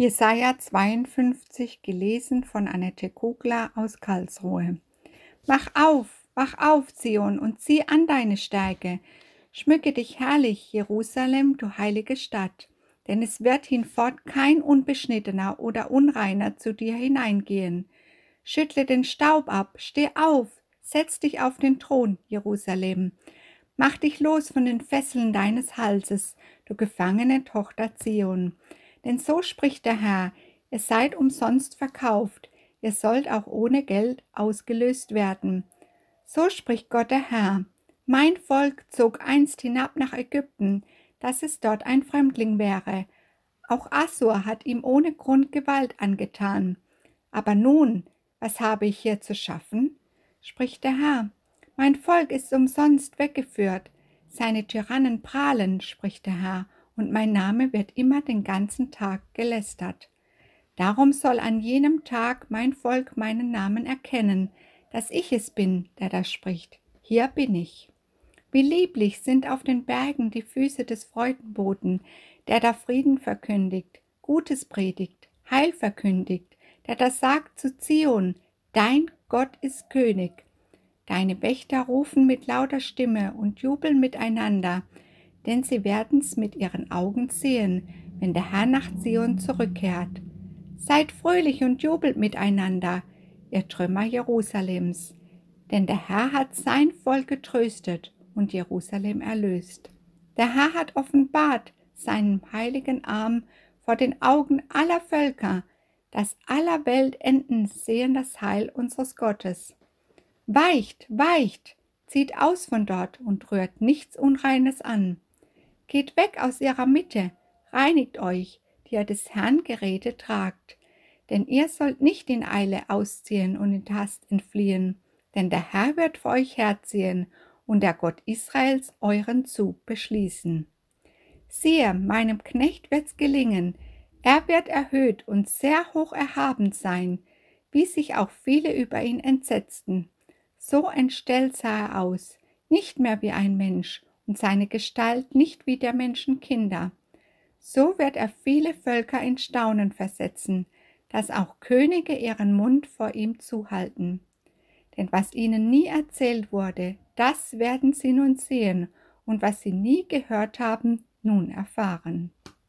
Jesaja 52, gelesen von Annette Kugler aus Karlsruhe. Wach auf, wach auf, Zion, und zieh an deine Stärke. Schmücke dich herrlich, Jerusalem, du heilige Stadt. Denn es wird hinfort kein Unbeschnittener oder Unreiner zu dir hineingehen. Schüttle den Staub ab, steh auf, setz dich auf den Thron, Jerusalem. Mach dich los von den Fesseln deines Halses, du gefangene Tochter Zion. Denn so spricht der Herr, ihr seid umsonst verkauft, ihr sollt auch ohne Geld ausgelöst werden. So spricht Gott der Herr. Mein Volk zog einst hinab nach Ägypten, dass es dort ein Fremdling wäre. Auch Assur hat ihm ohne Grund Gewalt angetan. Aber nun, was habe ich hier zu schaffen? spricht der Herr. Mein Volk ist umsonst weggeführt. Seine Tyrannen prahlen, spricht der Herr, und mein Name wird immer den ganzen Tag gelästert. Darum soll an jenem Tag mein Volk meinen Namen erkennen, dass ich es bin, der da spricht. Hier bin ich. Wie lieblich sind auf den Bergen die Füße des Freudenboten, der da Frieden verkündigt, Gutes predigt, Heil verkündigt, der da sagt zu Zion, dein Gott ist König. Deine Wächter rufen mit lauter Stimme und jubeln miteinander, denn sie werden's mit ihren Augen sehen, wenn der Herr nach Zion zurückkehrt. Seid fröhlich und jubelt miteinander, ihr Trümmer Jerusalems, denn der Herr hat sein Volk getröstet und Jerusalem erlöst. Der Herr hat offenbart seinen heiligen Arm vor den Augen aller Völker, dass aller Welt Enden sehen das Heil unseres Gottes. Weicht, weicht, zieht aus von dort und rührt nichts Unreines an. Geht weg aus ihrer Mitte, reinigt euch, die ihr des Herrn Geräte tragt. Denn ihr sollt nicht in Eile ausziehen und in Hast entfliehen, denn der Herr wird für euch herziehen und der Gott Israels euren Zug beschließen. Siehe, meinem Knecht wird's gelingen, er wird erhöht und sehr hoch erhaben sein, wie sich auch viele über ihn entsetzten. So entstellt sah er aus, nicht mehr wie ein Mensch, und seine Gestalt nicht wie der Menschen Kinder. So wird er viele Völker in Staunen versetzen, dass auch Könige ihren Mund vor ihm zuhalten. Denn was ihnen nie erzählt wurde, das werden sie nun sehen, und was sie nie gehört haben, nun erfahren.